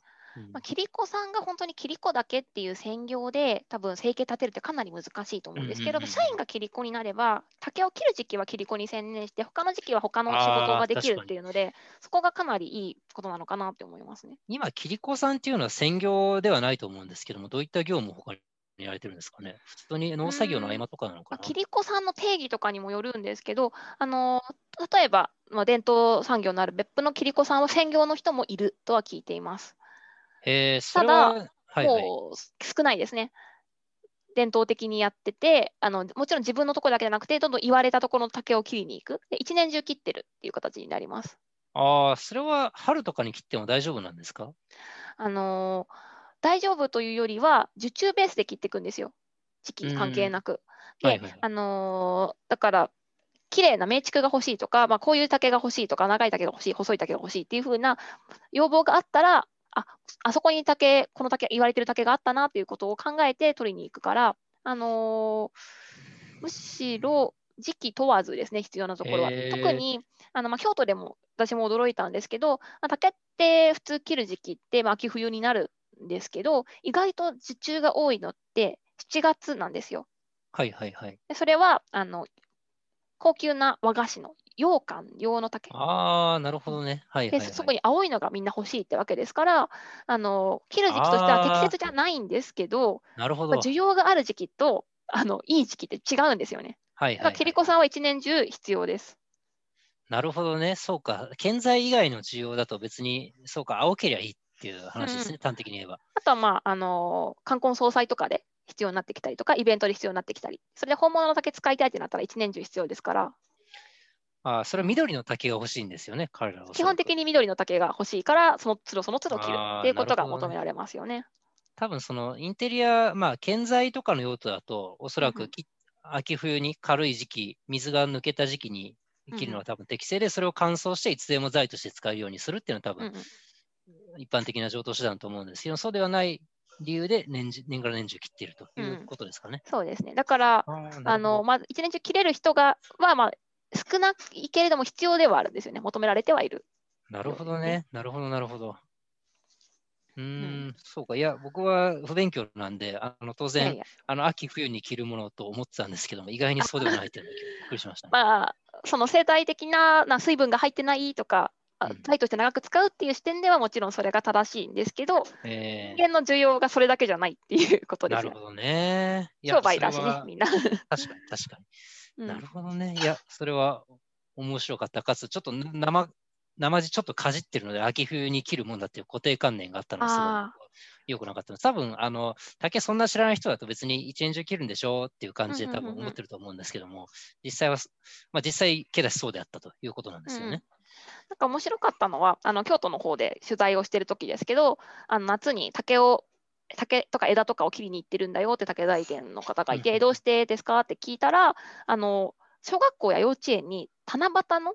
まあ、切り子さんが本当に切り子だけっていう専業で多分生計立てるってかなり難しいと思うんですけど、社員が切り子になれば竹を切る時期は切り子に専念して他の時期は他の仕事ができるっていうのでそこがかなりいいことなのかなって思いますね。今キリコさんっていうのは専業ではないと思うんですけどもどういった業務を他にやられてるんですかね？普通に農作業の合間とかなのかな、キリコさんの定義とかにもよるんですけど、あの例えば、まあ、伝統産業のある別府のキリコさんは専業の人もいるとは聞いています。えー、ただ、はいはい、もう少ないですね。伝統的にやっててあの、もちろん自分のところだけじゃなくて、どんどん言われたところの竹を切りに行く。で一年中切ってるっていう形になります。ああ、それは春とかに切っても大丈夫なんですか？あのー、大丈夫というよりは、受注ベースで切っていくんですよ。時期関係なく。で、はいはい、あのー、だから、綺麗な名竹が欲しいとか、まあ、こういう竹が欲しいとか、長い竹が欲しい、細い竹が欲しいっていう風な要望があったら、ああそこに竹、この竹、言われてる竹があったなということを考えて取りに行くから、あのー、むしろ時期問わずですね、必要なところは。特にあの、まあ、京都でも私も驚いたんですけど、まあ、竹って普通切る時期って、まあ、秋冬になるんですけど、意外と受注が多いのって7月なんですよ。はいはいはい。でそれはあの高級な和菓子の羊羹用の竹。ああ、なるほどね。はい、はい、で、そこに青いのがみんな欲しいってわけですから、あの切る時期としては適切じゃないんですけど、なるほど需要がある時期とあのいい時期って違うんですよね。はいはい、はい、キリコさんは一年中必要です。なるほどね。そうか。建材以外の需要だと別に、そうか、青けりゃいいっていう話ですね、うん、端的に言えば。あとは、まあ、あの冠婚葬祭とかで必要になってきたりとか、イベントで必要になってきたり、それで本物の竹使いたいってなったら一年中必要ですから。あそれは緑の竹が欲しいんですよね、彼らは。基本的に緑の竹が欲しいから、その都度その都度切るっていうことが求められますよね。ね多分そのインテリア、まあ、建材とかの用途だと、おそらく、うん、秋冬に軽い時期、水が抜けた時期に切るのは多分適正で、それを乾燥していつでも材として使えるようにするっていうのは多分、一般的な上等手段と思うんですけど、そうではない理由で年年がら年中切っているということですかね。うん、そうですね。だから、あのまあ、一年中切れる人がは、まあ、少ないけれども必要ではあるんですよね。求められてはいる。なるほどね。なるほど、なるほど。うん、そうか。いや、僕は不勉強なんで、あの当然いやいや、あの秋冬に着るものと思ってたんですけども、意外にそうではないっていうのびっくりしました、ね、まあ、その生態的なな水分が入ってないとか、タイとして長く使うっていう視点ではもちろんそれが正しいんですけど、えー、人間の需要がそれだけじゃないっていうことですなるほどね。商売だしね、みんな。確かに、確かに。なるほどね。いや、それは面白かった。かつ、ちょっと生生地ちょっとかじってるので、秋冬に切るもんだっていう固定観念があったのですごよくなかったの多分あの竹そんな知らない人だと別に一年中切るんでしょうっていう感じで多分思ってると思うんですけども、実際は、まあ、実際毛だしそうであったということなんですよね。うんなんか面白かったのはあの京都の方で取材をしてる時ですけどあの夏に竹を竹とか枝とかを切りに行ってるんだよって竹大店の方がいて、うん、どうしてですか？って聞いたらあの小学校や幼稚園に七夕の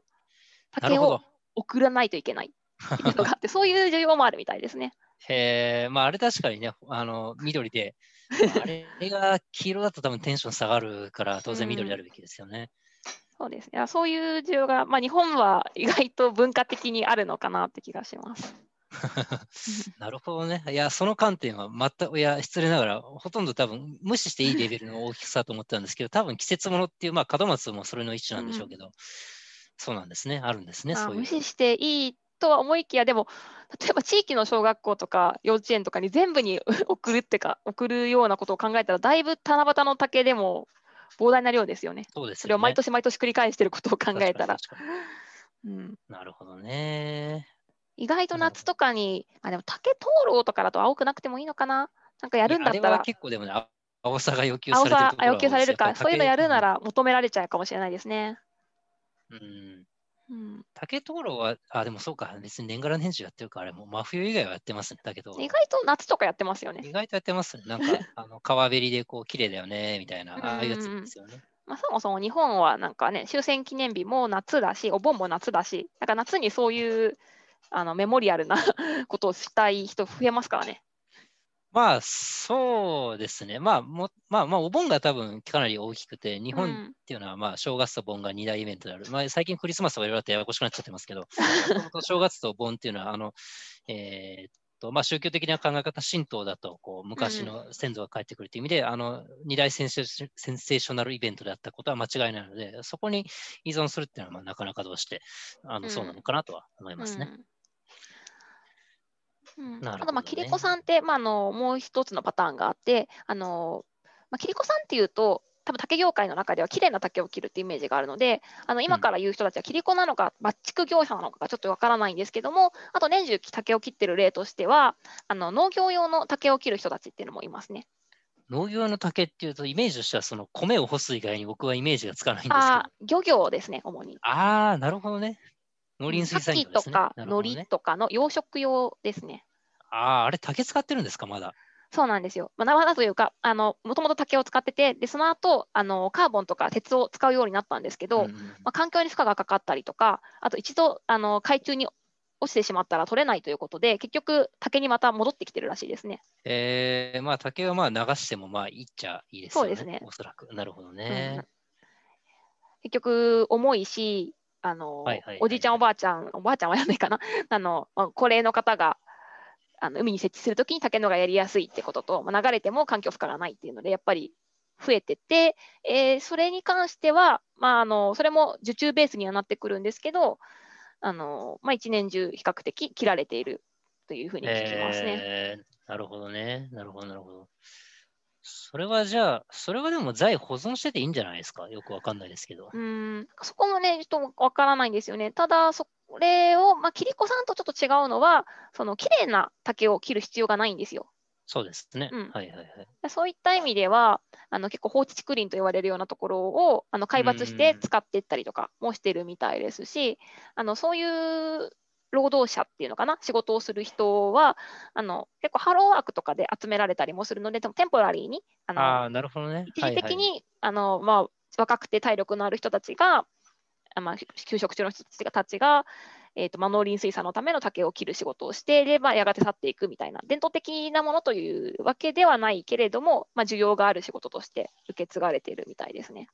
竹を送らないといけない っていうのがあって、そういう需要もあるみたいですね。へえ、まああれ確かにね、あの緑で、あれが黄色だと多分テンション下がるから当然緑であるべきですよね。うん、そうですね。そういう需要が、まあ、日本は意外と文化的にあるのかなって気がします。なるほどね。いや、その観点は全く、いや、失礼ながら、ほとんど多分無視していいレベルの大きさと思ったんですけど、多分季節ものっていう、まあ、門松もそれの一種なんでしょうけど、うん、そうなんですね。あるんですね。そういう無視していいとは思いきや、でも、例えば地域の小学校とか幼稚園とかに全部に 送るってか、送るようなことを考えたら、だいぶ七夕の竹でも膨大な量ですよね。そうです、ね、それを毎年毎年繰り返していることを考えたら。うん、なるほどね。意外と夏とかに、あでも竹灯籠とかだと青くなくてもいいのかな？なんかやるんだったら。結構でもね、青さが要求されてる青さ要求されるか、そういうのやるなら求められちゃうかもしれないですね。うん。うん、竹灯籠は、あ、でもそうか、別に年がら年中やってるから、あれも真冬以外はやってますね、だけど。意外と夏とかやってますよね。意外とやってますね。なんか、あの川べりでこう、綺麗だよね、みたいな、ああいうやつですよね。まあ、そもそも日本はなんかね、終戦記念日も夏だし、お盆も夏だし、なんか夏にそういうあのメモリアルなことをしたい人増えますからね。まあ、そうですね。まあ、もまあ、まあ、お盆が多分かなり大きくて、日本っていうのは、まあ、正月と盆が2大イベントである。まあ、最近クリスマスとかいろいろあってややこしくなっちゃってますけど、正月と盆っていうのは、あの、えー、っと、まあ、宗教的な考え方、神道だと、こう、昔の先祖が帰ってくるという意味で、うん、あの、二大センセーショナルイベントであったことは間違いないので、そこに依存するっていうのは、まあ、なかなかどうして、あの、そうなのかなとは思いますね。うんうん、あと、まあ、キリコさんって、まあ、あのもう一つのパターンがあって、あのまあ、キリコさんっていうと、多分竹業界の中では綺麗な竹を切るってイメージがあるので、あの今から言う人たちはキリコなのか、抜竹業者なのかちょっとわからないんですけども、あと年中竹を切ってる例としては、あの農業用の竹を切る人たちっていうのもいますね。農業用の竹っていうと、イメージとしてはその米を干す以外に僕はイメージがつかないんですけど。あ漁業ですね、主に。ああ、なるほどね。農林水産業ですね。とか、ね、海苔とかの養殖用ですね。ああ、あれ竹使ってるんですか、まだ？そうなんですよ。まあ、生だというか、あの、もともと竹を使ってて、で、その後、あの、カーボンとか鉄を使うようになったんですけど、うん、まあ、環境に負荷がかかったりとか、あと一度、あの、海中に落ちてしまったら取れないということで、結局、竹にまた戻ってきてるらしいですね。えー、まあ、竹はまあ流してもまあいいっちゃいいですよね。そうですね。おそらく。なるほどね。うん、結局、重いし、あの、おじいちゃん、おばあちゃん、おばあちゃんはやめかな、あの、高齢の方があの海に設置するときに竹のがやりやすいってことと、まあ、流れても環境負荷がないっていうので、やっぱり増えてて、えー、それに関しては、まあ、あのそれも受注ベースにはなってくるんですけど、あのまあ、一年中比較的切られているというふうに聞きますね。えー、なるほどね。なるほど、なるほど。それはじゃあ、それはでも財保存してていいんじゃないですか？よくわかんないですけど。うん、そこもね、ちょっとわからないんですよね。ただ、それを、まあ、キリコさんとちょっと違うのは、その綺麗な竹を切る必要がないんですよ。そうですね。うん、はいはいはい。そういった意味では、あの結構放置竹林と言われるようなところをあの開発して使っていったりとかもしてるみたいですし、あのそういう労働者っていうのかな、仕事をする人は、あの結構ハローワークとかで集められたりもするので、テンポラリーに、あのあなるほどね、一時的に、はいはい、あのまあ、若くて体力のある人たちが、まあ、休職中の人たちがえーとまあ、農林水産のための竹を切る仕事をしてで、まあ、やがて去っていくみたいな伝統的なものというわけではないけれども、まあ、需要がある仕事として受け継がれているみたいですね。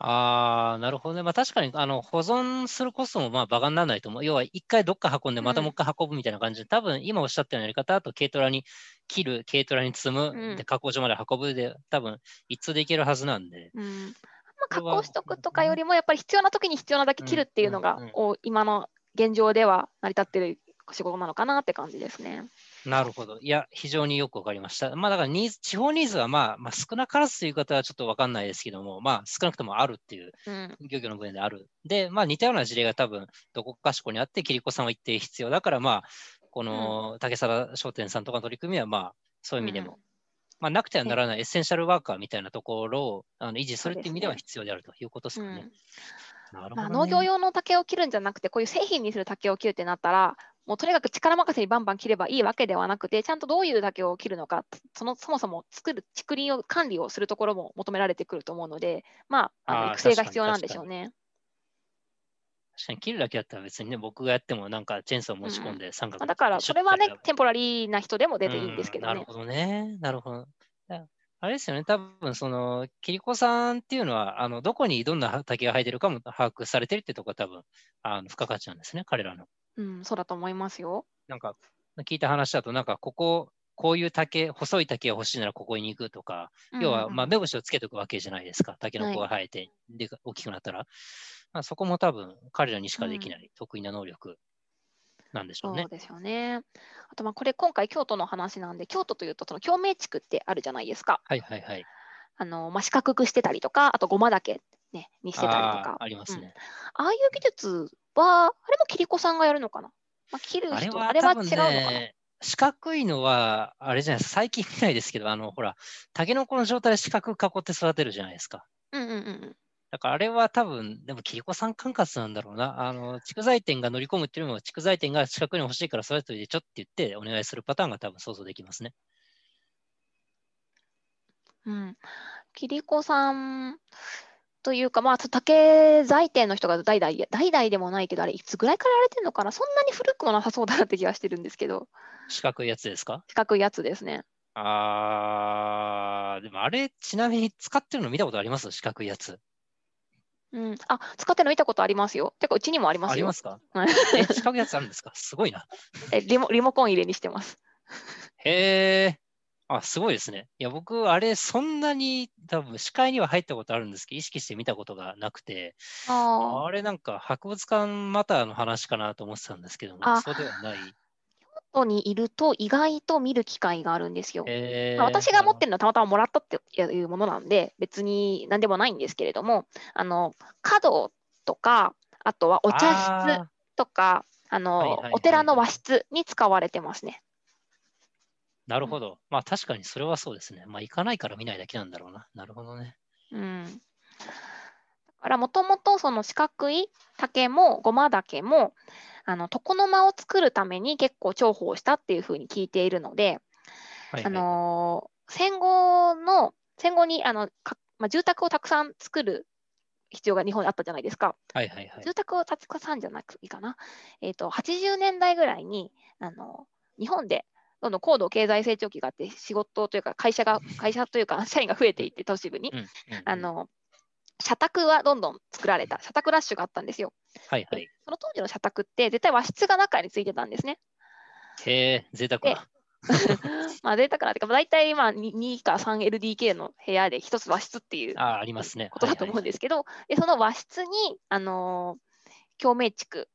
ああ、なるほどね。まあ確かにあの保存するコストもまあバカにならないと思う。要は一回どっか運んでまたもう一回運ぶみたいな感じで、うん、多分今おっしゃったようなやり方だと軽トラに切る、軽トラに積む、うん、で加工所まで運ぶで多分一通でいけるはずなんで。うん、まあ、加工しとくとかよりもやっぱり必要な時に必要なだけ切るっていうのが、今の現状では成り立ってる仕事なのかなって感じですね。なるほど。いや、非常によくわかりました。まあ、だからニーズ、地方ニーズは、まあ、まあ、少なからずという方はちょっとわかんないですけども、まあ、少なくともあるっていう、漁業の分野である。で、まあ、似たような事例が多分、どこかしこにあって、キリコさんは一定必要だから、まあ、この竹皿商店さんとかの取り組みは、まあ、そういう意味でも、うん、まあ、なくてはならないエッセンシャルワーカーみたいなところをあの維持するっていう意味では必要であるということですかね。ねねまあ、農業用の竹を切るんじゃなくて、こういう製品にする竹を切るってなったら、もうとにかく力任せにバンバン切ればいいわけではなくて、ちゃんとどういう竹を切るのか、そのそもそも作る竹林を管理をするところも求められてくると思うので、まあ、あの育成が必要なんでしょうね。確かに切るだけだったら別にね、僕がやってもなんかチェーンソー持ち込んで三角、うん、だからそれはね、テンポラリーな人でも出ていいんですけどね。なるほどね。なるほど。あれですよね、多分その、キリコさんっていうのは、あのどこにどんな竹が生えてるかも把握されてるってところが多分あの付加価値なんですね、彼らの。うん、そうだと思いますよ。なんか、聞いた話だと、なんか、ここ、こういう竹、細い竹が欲しいならここに行くとか、要は、まあ、目星をつけておくわけじゃないですか。竹の子が生えて、はい、で大きくなったら。まあ、そこも多分、彼らにしかできない得意な能力なんでしょうね。そうですよね。あと、まあ、これ、今回、京都の話なんで、京都というと、その共鳴地区ってあるじゃないですか。はいはいはい。あの、まあ、四角くしてたりとか、あと、ごま竹、ね、にしてたりとか。ありますね、うん、ああいう技術は、あれもキリコさんがやるのかな？まあ、切る人あれは違うのかな、ね、四角いのは、あれじゃないですか、最近見ないですけど、あの、ほら、タケノコの状態で四角囲って育てるじゃないですか。うんうんうん。だからあれは多分、でも、キリコさん管轄なんだろうな。あの、蓄財店が乗り込むっていうのも、蓄財店が四角に欲しいから育てといてちょって言ってお願いするパターンが多分想像できますね。うん。キリコさん、というか、まあ、竹財店の人が代々、代々でもないけど、あれ、いつぐらいからやられてるのかな、そんなに古くもなさそうだなって気がしてるんですけど。四角いやつですか？四角いやつですね。あー、でもあれ、ちなみに使ってるの見たことあります？四角いやつ。うん、あ、使ってるの見たことありますよ。てか、うちにもありますよ。ありますか？え、四角いやつあるんですか？すごいな。えリモ、リモコン入れにしてます。へえ。あ、すごいですね。いや、僕、あれ、そんなに、多分視界には入ったことあるんですけど、意識して見たことがなくて、ああれ、なんか、博物館またの話かなと思ってたんですけども、そうではない。京都にいると、意外と見る機会があるんですよ。まあ、私が持ってるのはたまたまもらったっていうものなんで、別に何でもないんですけれども、あの、角とか、あとはお茶室とか、あの、お寺の和室に使われてますね。なるほど。まあ確かにそれはそうですね。まあ行かないから見ないだけなんだろうな。なるほどね。うん。だからもともとその四角い竹もごま竹もあの床の間を作るために結構重宝したっていうふうに聞いているので、はいはい、あの戦後の戦後にあのまあ、住宅をたくさん作る必要が日本にあったじゃないですか。はいはいはい、住宅をたくさんじゃなくていいかな。えっ、ー、と80年代ぐらいにあの日本でどんどん高度経済成長期があって、仕事というか会社が、会社というか 社員が増えていって、都市部に、うんうんうん、あの、社宅はどんどん作られた、社宅ラッシュがあったんですよ。はいはい。その当時の社宅って、絶対和室が中についてたんですね。へえ、贅沢な。まあ贅沢なっていうか、大体今 2, 2か 3LDK の部屋で一つ和室っていうあありますねことだと思うんですけど、でその和室に、あのー、共鳴地区、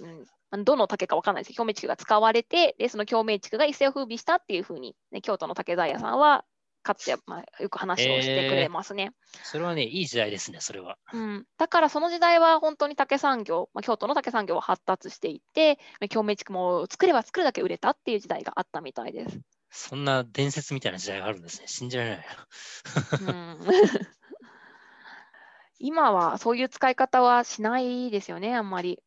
うん、どの竹か分からないです表面竹が使われて、でその共鳴竹が一世を風靡したっていうふうに、ね、京都の竹材屋さんはかつて、まあ、よく話をしてくれますね、えー、それはね、いい時代ですね、それは。うん、だからその時代は本当に竹産業、まあ、京都の竹産業は発達していて、共鳴竹も作れば作るだけ売れたっていう時代があったみたいです。そんな伝説みたいな時代があるんですね。信じられないうん、今はそういう使い方はしないですよね、あんまり。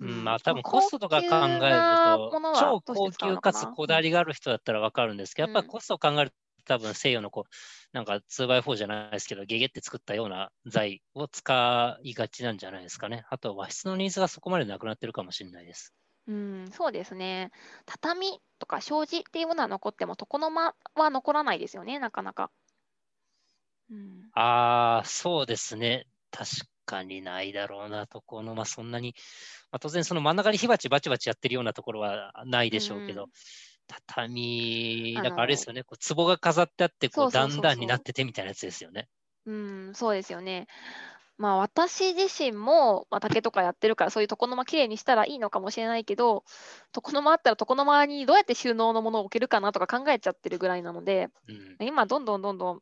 うん、まあ多分コストとか考えると、超高級かつこだわりがある人だったら分かるんですけど、やっぱりコストを考える多分西洋のこう、なんか 2x4 じゃないですけど、ゲゲって作ったような材を使いがちなんじゃないですかね。あと和室のニーズがそこまでなくなってるかもしれないです。うん、そうですね。畳とか障子っていうものは残っても、床の間は残らないですよね、なかなか。うん、ああ、そうですね。確かにないだろうな、床の間、そんなに、まあ、当然その真ん中に火鉢バチバチやってるようなところはないでしょうけど、うん、畳、だからあれですよね、こう壺が飾ってあって、こう段々になっててみたいなやつですよね。うん、そうですよね。まあ、私自身も、まあ、竹とかやってるからそういう床の間きれいにしたらいいのかもしれないけど床の間あったら床の間にどうやって収納のものを置けるかなとか考えちゃってるぐらいなので、うん、今どんどんどんどん、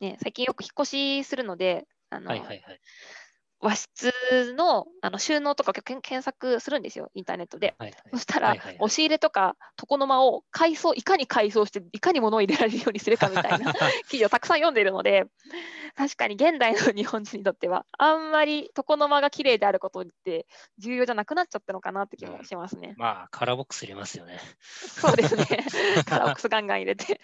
ね、最近よく引っ越しするのであの、はいはいはい、和室のあの収納とか検索するんですよ、インターネットで。はいはい、そしたら、はいはいはい、押し入れとか床の間を改装、いかに改装して、いかに物を入れられるようにするかみたいな 記事をたくさん読んでいるので、確かに現代の日本人にとっては、あんまり床の間が綺麗であることって重要じゃなくなっちゃったのかなって気もしますね。うん、まあ、カラーボックス入れますよね。そうですね。カラーボックスガンガン入れて。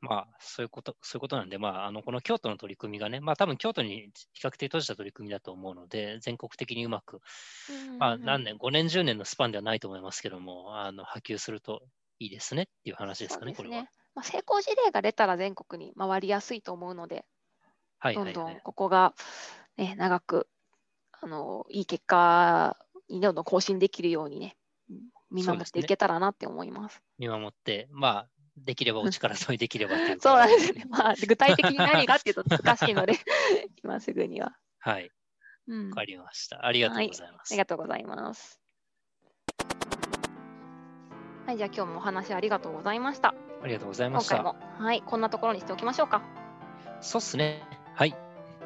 まあ、そういうこと、そういうことなんで、まあ、あの、この京都の取り組みがね、まあ、多分京都に比較的閉じた取り組みだと思うので、全国的にうまく、まあ、何年、5年、10年のスパンではないと思いますけども、あの、波及するといいですねっていう話ですかね、ねこれは。まあ、成功事例が出たら全国に回りやすいと思うので、はいどんどんここが、ね、長く、あの、いい結果にどんどん更新できるようにね、見守っていけたらなって思います。すね、見守って、まあ、できればお力添えできればそうなんですね。まあ、具体的に何がっていうと難しいので、今すぐには。はい。わ、うん、かりました。ありがとうございます、はい。ありがとうございます。はい、じゃあ今日もお話ありがとうございました。ありがとうございました。今回も、はい、こんなところにしておきましょうか。そうっすね。はい。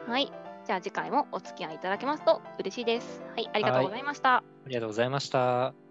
はい。じゃあ次回もお付き合いいただけますと嬉しいです。はい、ありがとうございました。ありがとうございました。